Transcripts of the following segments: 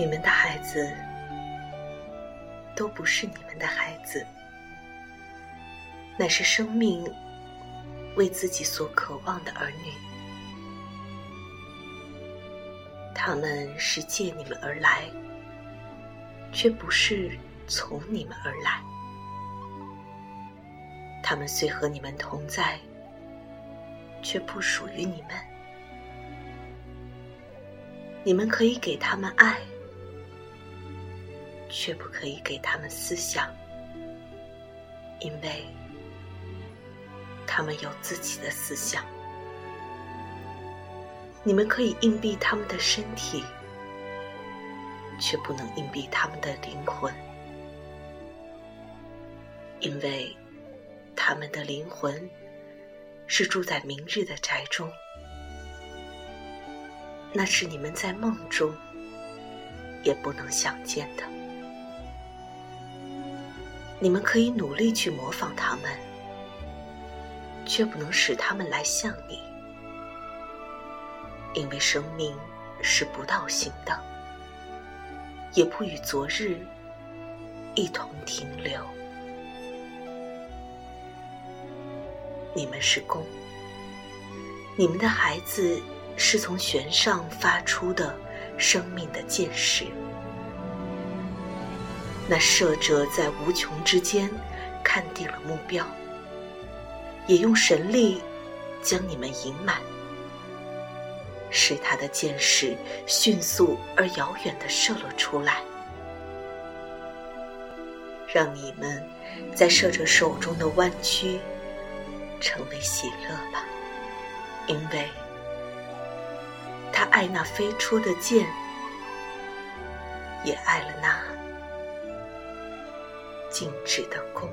你们的孩子都不是你们的孩子，乃是生命为自己所渴望的儿女。他们是借你们而来，却不是从你们而来。他们虽和你们同在，却不属于你们。你们可以给他们爱，却不可以给他们思想，因为他们有自己的思想。你们可以硬币他们的身体，却不能硬币他们的灵魂，因为他们的灵魂是住在明日的宅中。那是你们在梦中也不能想见的。你们可以努力去模仿他们，却不能使他们来像你，因为生命是不倒行的，也不与昨日一同停留。你们是弓，你们的孩子。是从弦上发出的生命的箭矢，那射者在无穷之间看定了目标，也用神力将你们引满，使他的箭矢迅速而遥远的射了出来，让你们在射者手中的弯曲成为喜乐吧，因为。他爱那飞出的箭，也爱了那静止的宫。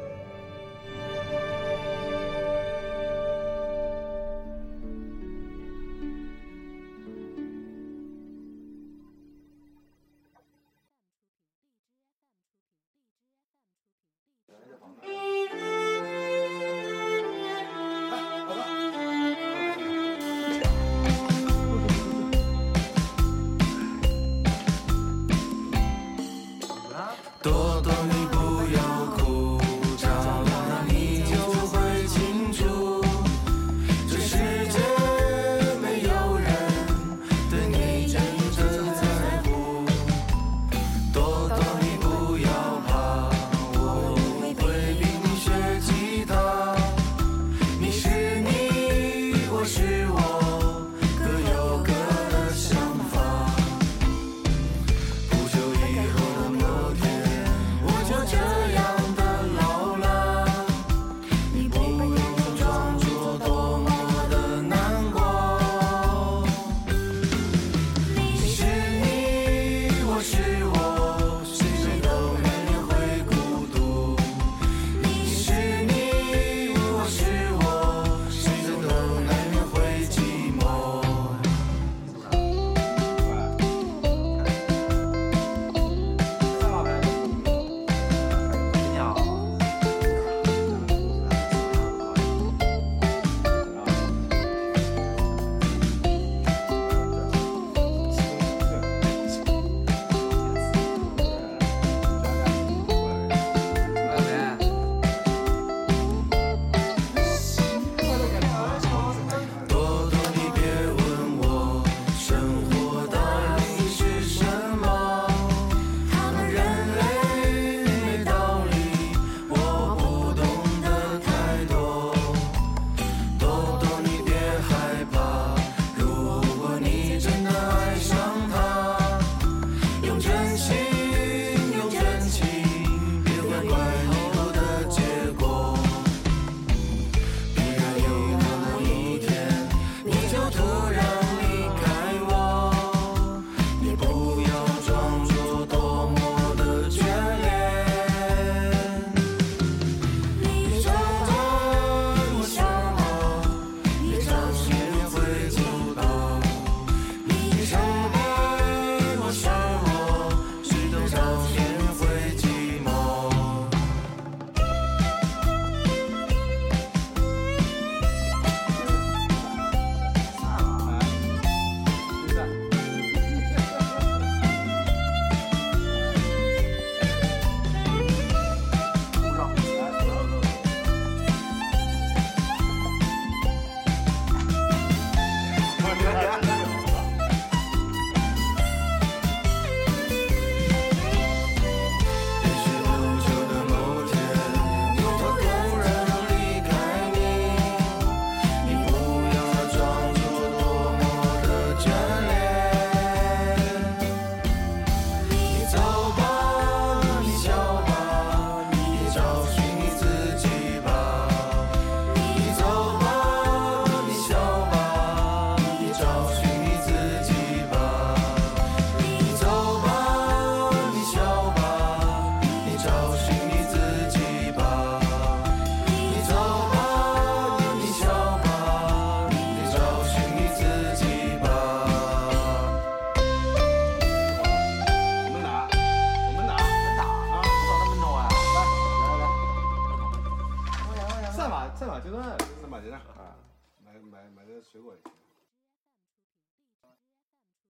买点水果也行